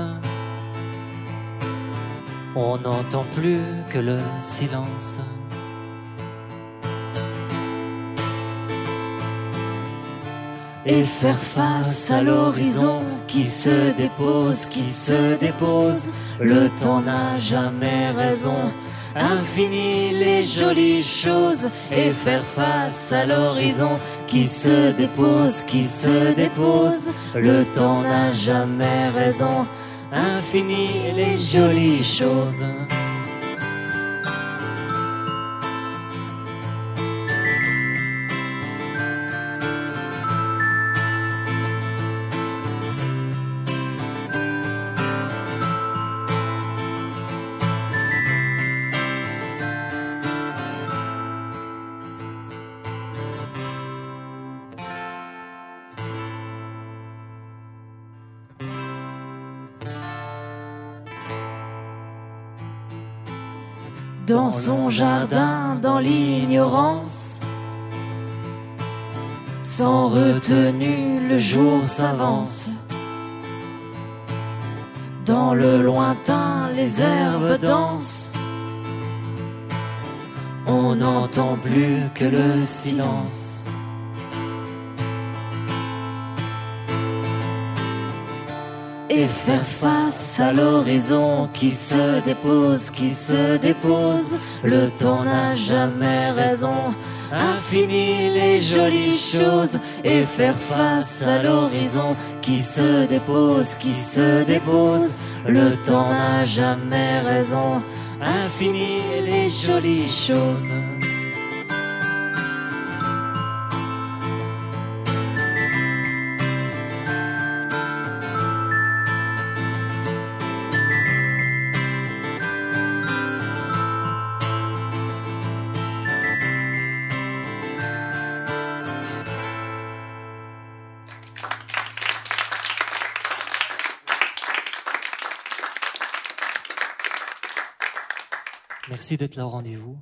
On n'entend plus que le silence. et faire face à l'horizon qui se dépose, qui se dépose. Le temps n'a jamais raison. Infini les jolies choses et faire face à l'horizon qui se dépose, qui se dépose. Le temps n'a jamais raison. Infini les jolies choses. Dans son jardin, dans l'ignorance. Sans retenue, le jour s'avance. Dans le lointain, les herbes dansent. On n'entend plus que le silence. et faire face à l'horizon qui se dépose, qui se dépose. Le temps n'a jamais raison. Infini les jolies choses et faire face à l'horizon qui se dépose, qui se dépose. Le temps n'a jamais raison. Infini les jolies choses. Merci d'être rendez-vous.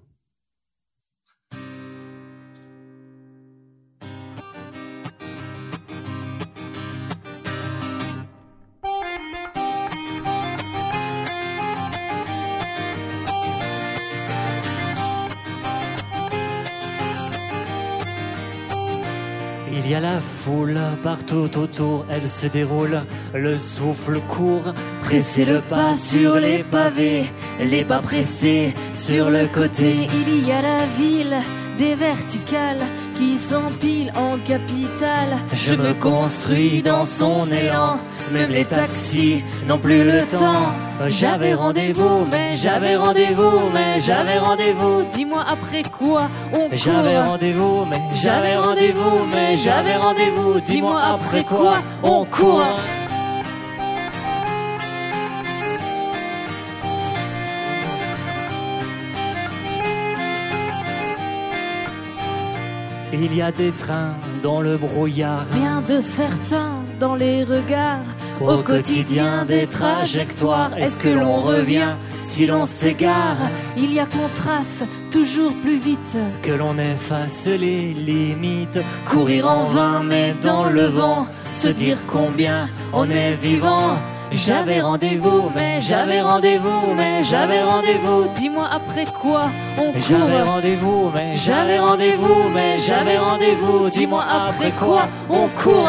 Il y a la foule partout autour, elle se déroule, le souffle court, pressez le pas sur les pavés, les pas pressés sur le côté. Il y a la ville des verticales qui s'empilent en capitale. Je me construis dans son élan, même les taxis n'ont plus le temps. J'avais rendez-vous, mais j'avais rendez-vous, mais j'avais rendez-vous. Dis-moi après quoi on court. J'avais rendez-vous, mais j'avais rendez-vous, mais j'avais rendez-vous. Dis-moi après quoi on court. Y a des trains dans le brouillard. Rien de certain dans les regards. Au quotidien des trajectoires, est-ce que l'on revient si l'on s'égare? Il y a qu'on trace toujours plus vite Que l'on efface les limites. Courir en vain, mais dans le vent, se dire combien on est vivant. J'avais rendez-vous, mais j'avais rendez-vous, mais j'avais rendez-vous. Dis-moi après quoi on court. J'avais rendez-vous, mais J'avais rendez-vous, mais j'avais rendez-vous. Dis-moi après quoi on court.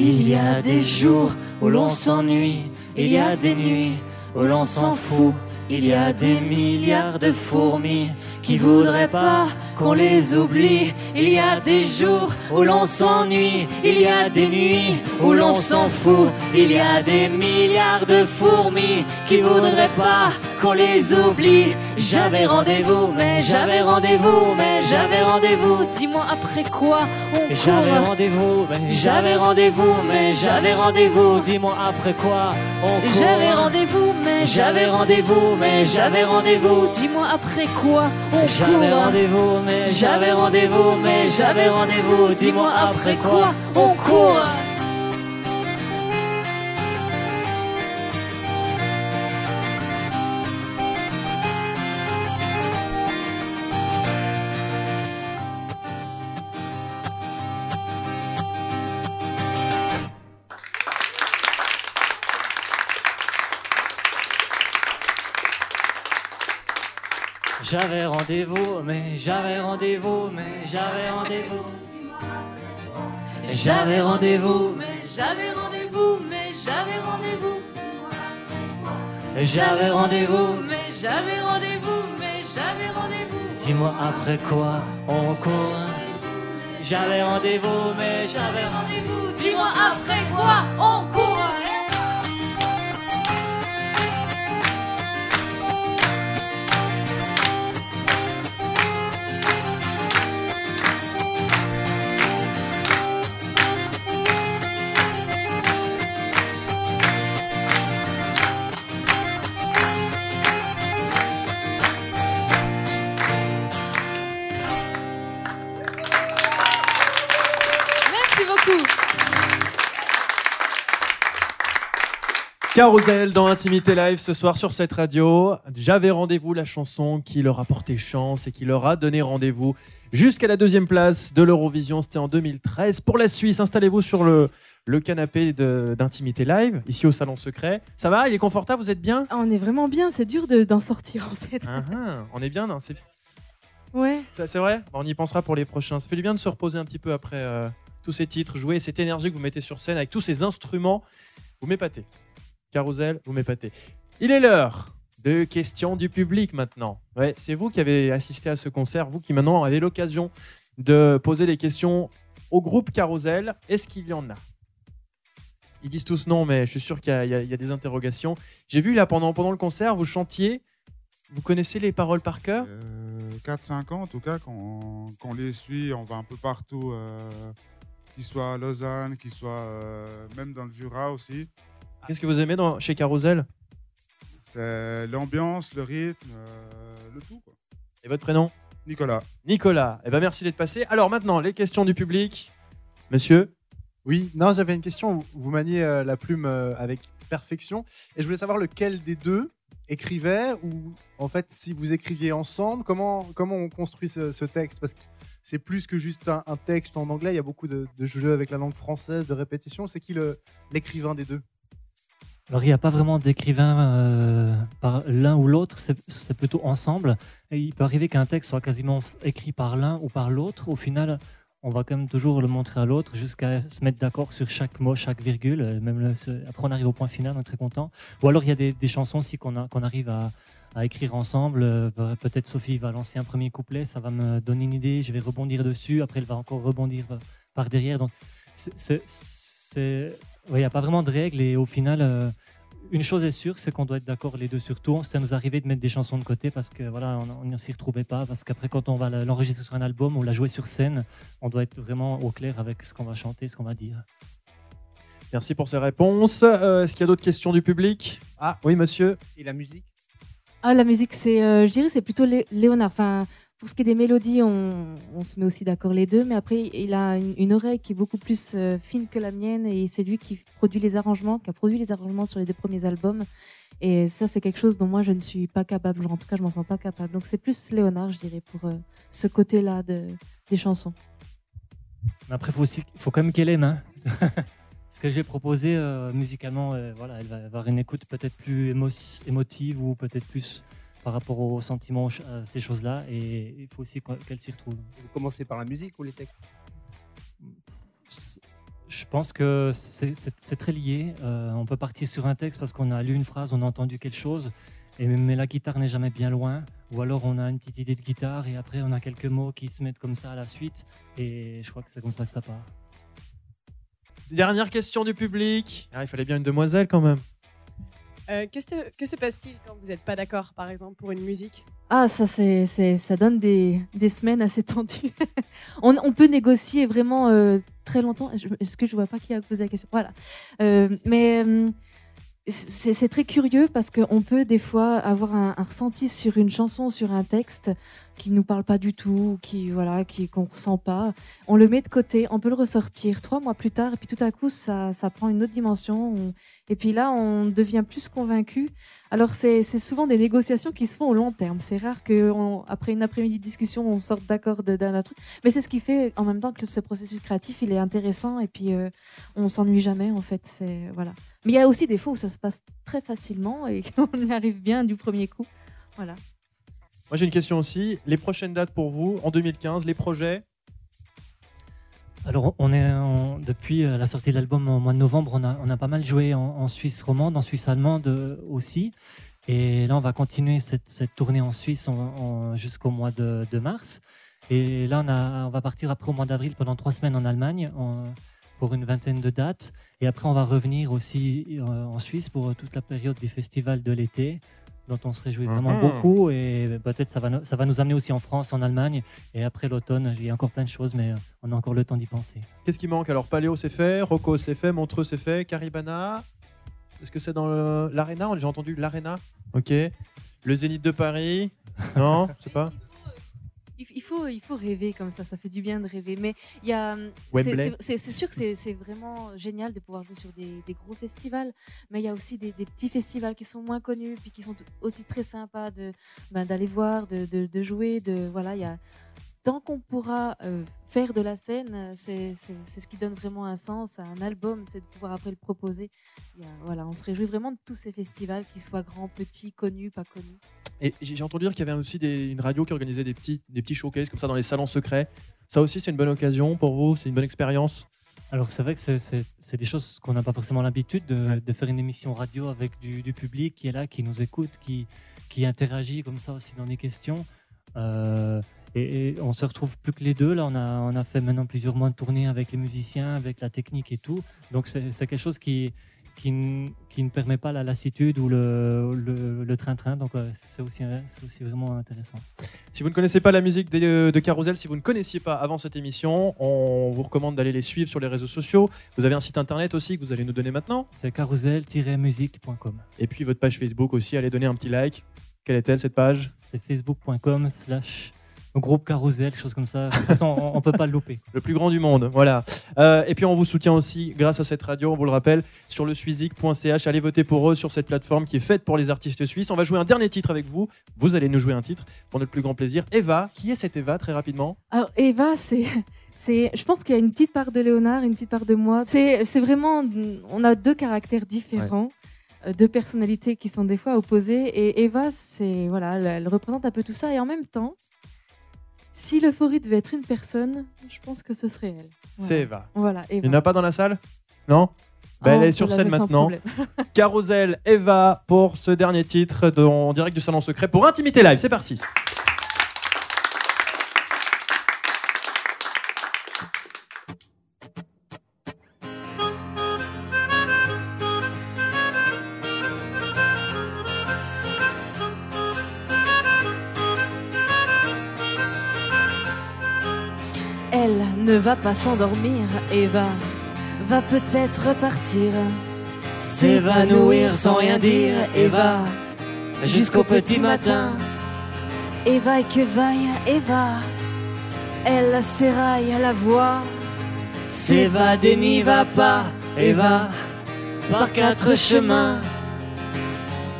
Il y a des jours où l'on s'ennuie, il y a des nuits où l'on s'en fout. Il y a des milliards de fourmis qui voudraient pas qu'on les oublie. Il y a des jours où l'on s'ennuie, il y a des nuits où l'on s'en fout. Il y a des milliards de fourmis qui voudraient pas qu'on les oublie. J'avais rendez-vous, mais j'avais rendez-vous, mais j'avais rendez-vous. Dis-moi après quoi on J'avais rendez-vous, mais j'avais rendez-vous, mais j'avais rendez-vous. Dis-moi après quoi on J'avais rendez-vous, mais j'avais rendez-vous, mais j'avais rendez-vous. Dis-moi après quoi on J'avais rendez-vous, mais j'avais rendez-vous, mais j'avais rendez-vous. Dis-moi après quoi on court. J'avais rendez-vous, mais j'avais rendez-vous, mais j'avais rendez-vous. J'avais rendez-vous, mais j'avais rendez-vous, mais j'avais rendez-vous. J'avais rendez-vous, mais j'avais rendez-vous, mais j'avais rendez-vous. Dis-moi après quoi on court. J'avais rendez-vous, mais j'avais rendez-vous. Dis-moi après quoi on court. Carousel dans Intimité Live ce soir sur cette radio. J'avais rendez-vous la chanson qui leur a porté chance et qui leur a donné rendez-vous jusqu'à la deuxième place de l'Eurovision. C'était en 2013. Pour la Suisse, installez-vous sur le, le canapé d'Intimité Live, ici au Salon Secret. Ça va? Il est confortable? Vous êtes bien? Ah, on est vraiment bien, c'est dur de- d'en sortir en fait. Ah, ah, On est bien, non? C'est Ouais. c'est vrai? On y pensera pour les prochains. Ça fait du bien de se reposer un petit peu après euh, tous ces titres joués et cette énergie que vous mettez sur scène avec tous ces instruments. Vous m'épatez. Carousel, vous m'épatez. Il est l'heure de questions du public maintenant. Ouais, c'est vous qui avez assisté à ce concert, vous qui maintenant avez l'occasion de poser des questions au groupe Carousel. Est-ce qu'il y en a? Ils disent tous non, mais je suis sûr qu'il y, a- des interrogations. J'ai vu là pendant, pendant le concert, vous chantiez. Vous connaissez les paroles par cœur? Euh, 4-5 ans en tout cas, quand, quand on les suit, on va un peu partout, euh, qu'il soit à Lausanne, qu'il soit euh, même dans le Jura aussi. Qu'est-ce que vous aimez dans, chez Carousel? C'est l'ambiance, le rythme, euh, le tout. Quoi. Et votre prénom? Nicolas. Nicolas. Eh ben merci d'être passé. Alors maintenant, les questions du public. Monsieur? Oui, non, j'avais une question. Vous maniez euh, la plume euh, avec perfection. Et je voulais savoir lequel des deux écrivait ou en fait si vous écriviez ensemble, comment, comment on construit ce, ce texte? Parce que c'est plus que juste un, un texte en anglais, il y a beaucoup de, de jeux avec la langue française, de répétition. C'est qui l'écrivain des deux? Alors, il n'y a pas vraiment d'écrivain euh, par l'un ou l'autre, c'est plutôt ensemble. Il peut arriver qu'un texte soit quasiment écrit par l'un ou par l'autre. Au final, on va quand même toujours le montrer à l'autre jusqu'à se mettre d'accord sur chaque mot, chaque virgule. Même après, on arrive au point final, on est très content. Ou alors, il y a des, chansons aussi qu'on arrive à, écrire ensemble. Euh, Peut-être Sophie va lancer un premier couplet, ça va me donner une idée, je vais rebondir dessus. Après, elle va encore rebondir par derrière. Donc, c'est- c'est- ouais, il n'y a pas vraiment de règles et au final. euh, une chose est sûre, c'est qu'on doit être d'accord les deux sur tout. Ça nous arrivait de mettre des chansons de côté parce que voilà, on ne s'y retrouvait pas. Parce qu'après, quand on va l'enregistrer sur un album ou la jouer sur scène, on doit être vraiment au clair avec ce qu'on va chanter, ce qu'on va dire. Merci pour ces réponses. Euh, Est-ce qu'il y a d'autres questions du public? Ah oui, monsieur. Et la musique? Ah, la musique, c'est, euh, je dirais, c'est plutôt Lé- Léonard. Enfin, pour ce qui est des mélodies, on, se met aussi d'accord les deux, mais après, il a une, oreille qui est beaucoup plus euh, fine que la mienne et c'est lui qui produit les arrangements, qui a produit les arrangements sur les deux premiers albums. Et ça, c'est quelque chose dont moi, je ne suis pas capable. En tout cas, je m'en sens pas capable. Donc, c'est plus Léonard, je dirais, pour euh, ce côté-là de, des chansons. Après, faut, aussi, faut quand même qu'elle aime. hein. ce que j'ai proposé euh, musicalement, voilà, elle va avoir une écoute peut-être plus émo- émotive ou peut-être plus par rapport aux sentiments, à ces choses-là. Et il faut aussi qu'elle s'y retrouve. Vous commencez par la musique ou les textes? Je pense que c'est très lié. Euh, on peut partir sur un texte parce qu'on a lu une phrase, on a entendu quelque chose, et, mais la guitare n'est jamais bien loin. Ou alors on a une petite idée de guitare et après on a quelques mots qui se mettent comme ça à la suite. Et je crois que c'est comme ça que ça part. Dernière question du public. Ah, il fallait bien une demoiselle quand même. Euh, que, se passe-t-il quand vous n'êtes pas d'accord, par exemple, pour une musique? Ah, ça, c'est, ça donne des, des semaines assez tendues. on, peut négocier vraiment euh, très longtemps. Est-ce que je vois pas qui a posé la question? Voilà. Euh, mais c'est, très curieux parce qu'on peut des fois avoir un ressenti sur une chanson, sur un texte qui nous parle pas du tout, qui voilà, qui qu'on ressent pas. On le met de côté, on peut le ressortir trois mois plus tard, et puis tout à coup, ça, ça prend une autre dimension. On- et puis là, on devient plus convaincu. Alors, c'est souvent des négociations qui se font au long terme. C'est rare qu'après une après-midi de discussion, on sorte d'accord d'un truc. Mais c'est ce qui fait en même temps que ce processus créatif, il est intéressant et puis euh, on s'ennuie jamais, en fait. C'est voilà. Mais il y a aussi des fois où ça se passe très facilement et qu'on y arrive bien du premier coup. Voilà. Moi j'ai une question aussi. Les prochaines dates pour vous en 2015, les projets? Alors, on est depuis euh, la sortie de l'album au mois de novembre, on a, on a pas mal joué en, Suisse romande, en Suisse allemande euh, aussi. Et là, on va continuer cette, cette tournée en Suisse jusqu'au mois de, mars. Et là, on, a, on va partir après au mois d'avril pendant trois semaines en Allemagne pour une vingtaine de dates. Et après, on va revenir aussi euh, en Suisse pour toute la période des festivals de l'été dont on se réjouit vraiment Mhm. beaucoup et peut-être ça va, ça va nous amener aussi en France, en Allemagne et après l'automne, il y a encore plein de choses mais euh, on a encore le temps d'y penser. Qu'est-ce qui manque? Alors Paléo c'est fait, Rocco c'est fait, Montreux c'est fait, Caribana. Est-ce que c'est dans le- l'Arena? J'ai entendu l'Arena. Ok. Le Zénith de Paris. Non, je sais pas. Il, faut, il faut rêver comme ça, ça fait du bien de rêver. Mais il y a, c'est- Wembley. c'est- sûr que c'est- vraiment génial de pouvoir jouer sur des, des gros festivals, mais il y a aussi des, des petits festivals qui sont moins connus, puis qui sont aussi très sympas de ben, d'aller voir, de, de- de jouer, de voilà, il y a tant qu'on pourra euh, faire de la scène, c'est ce qui donne vraiment un sens à un album, c'est de pouvoir après le proposer. Voilà, on se réjouit vraiment de tous ces festivals, qu'ils soient grands, petits, connus, pas connus. Et j'ai entendu dire qu'il y avait aussi une radio qui organisait des petits, des petits showcases comme ça dans les salons secrets. Ça aussi c'est une bonne occasion pour vous, c'est une bonne expérience? Alors c'est vrai que c'est- des choses qu'on n'a pas forcément l'habitude de, faire une émission radio avec du, public qui est là, qui nous écoute, qui, qui interagit comme ça aussi dans les questions. Euh, et, on se retrouve plus que les deux. Là, on a, on a fait maintenant plusieurs mois de tournée avec les musiciens, avec la technique et tout. Donc c'est quelque chose qui, qui, n- qui ne permet pas la lassitude ou le le- le train-train. Donc euh, c'est aussi, c'est aussi vraiment intéressant. Si vous ne connaissez pas la musique de, de Carousel, si vous ne connaissiez pas avant cette émission, on vous recommande d'aller les suivre sur les réseaux sociaux. Vous avez un site internet aussi que vous allez nous donner maintenant. C'est carousel-musique.com. Et puis votre page Facebook aussi, allez donner un petit like. Quelle est-elle cette page? C'est facebook.com slash groupe carousel, quelque chose comme ça. De toute façon, on ne peut pas le louper. Le plus grand du monde, voilà. Euh, et puis on vous soutient aussi grâce à cette radio, on vous le rappelle, sur le suizik.ch. Allez voter pour eux sur cette plateforme qui est faite pour les artistes suisses. On va jouer un dernier titre avec vous. Vous allez nous jouer un titre pour notre plus grand plaisir. Eva, qui est cette Eva très rapidement Alors Eva, c'est, c'est, je pense qu'il y a une petite part de Léonard, une petite part de moi. C'est, c'est vraiment, on a deux caractères différents, deux personnalités qui sont des fois opposées. Et Eva, c'est voilà, elle, elle représente un peu tout ça. Et en même temps, si l'euphorie devait être une personne, je pense que ce serait elle. Voilà. C'est Eva. Voilà, Il Eva. n'y en a pas dans la salle? Non? Bah, Ah, Elle on est sur scène maintenant. Carousel, Eva pour ce dernier titre en direct du Salon Secret pour Intimité Live. C'est parti. Ne va pas s'endormir, Eva va peut-être repartir. S'évanouir sans rien dire, Eva, jusqu'au petit matin. Eva et que vaille, Eva, elle s'éraille à la voix. S'évader n'y va pas, Eva, par quatre chemins.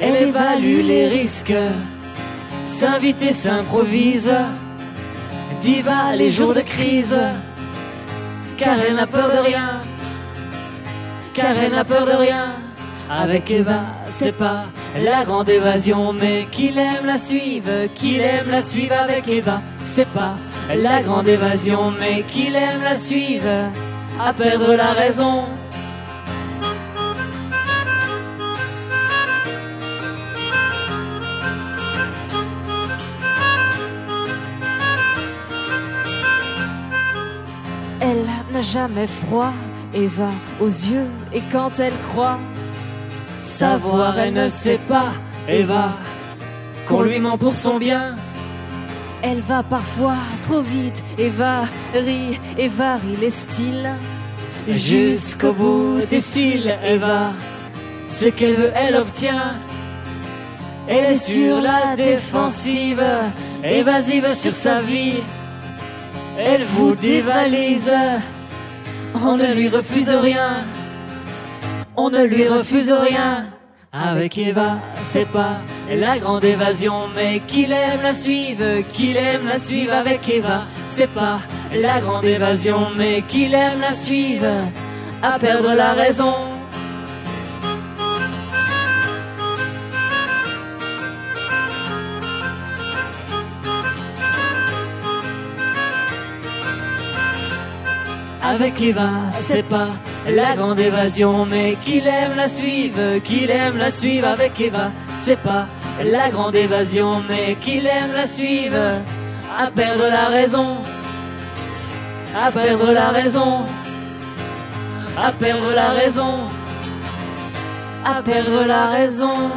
Elle évalue les risques, s'invite et s'improvise. Diva les jours de crise, car elle n'a peur de rien. Car elle n'a peur de rien. Avec Eva, c'est pas la grande évasion, mais qu'il aime la suive, qu'il aime la suive avec Eva, c'est pas la grande évasion, mais qu'il aime la suive. à perdre la raison. Jamais froid, Eva aux yeux, et quand elle croit savoir, elle ne sait pas, Eva, qu'on lui ment pour son bien. Elle va parfois trop vite, Eva rit et varie les styles. Jusqu'au bout des cils, Eva, ce qu'elle veut, elle obtient. Elle est sur la défensive, évasive sur sa vie. Elle vous dévalise, on ne lui refuse rien. On ne lui refuse rien. Avec Eva, c'est pas la grande évasion, mais qu'il aime la suive, qu'il aime la suive avec Eva, c'est pas la grande évasion, mais qu'il aime la suive, à perdre la raison. Avec Eva, c'est pas la grande évasion, mais qu'il aime la suive, qu'il aime la suive avec Eva, c'est pas la grande évasion, mais qu'il aime la suive, à perdre la raison, à perdre la raison, à perdre la raison, à perdre la raison.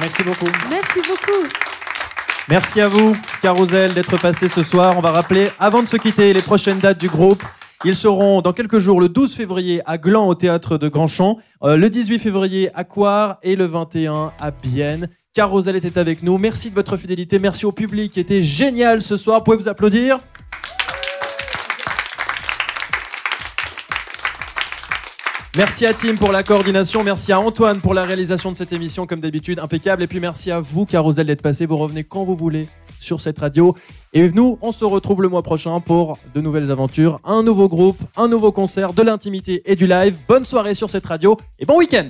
Merci beaucoup. Merci beaucoup. Merci à vous, Carousel, d'être passé ce soir. On va rappeler, avant de se quitter, les prochaines dates du groupe. Ils seront dans quelques jours, le 12 février à Gland au théâtre de Grandchamp, euh, le 18 février à Coire et le 21 à Bienne. Carousel était avec nous. Merci de votre fidélité. Merci au public qui était génial ce soir. Vous pouvez vous applaudir Merci à Tim pour la coordination, merci à Antoine pour la réalisation de cette émission comme d'habitude impeccable. Et puis merci à vous Carousel d'être passé, vous revenez quand vous voulez sur cette radio. Et nous on se retrouve le mois prochain pour de nouvelles aventures, un nouveau groupe, un nouveau concert, de l'intimité et du live. Bonne soirée sur cette radio et bon week-end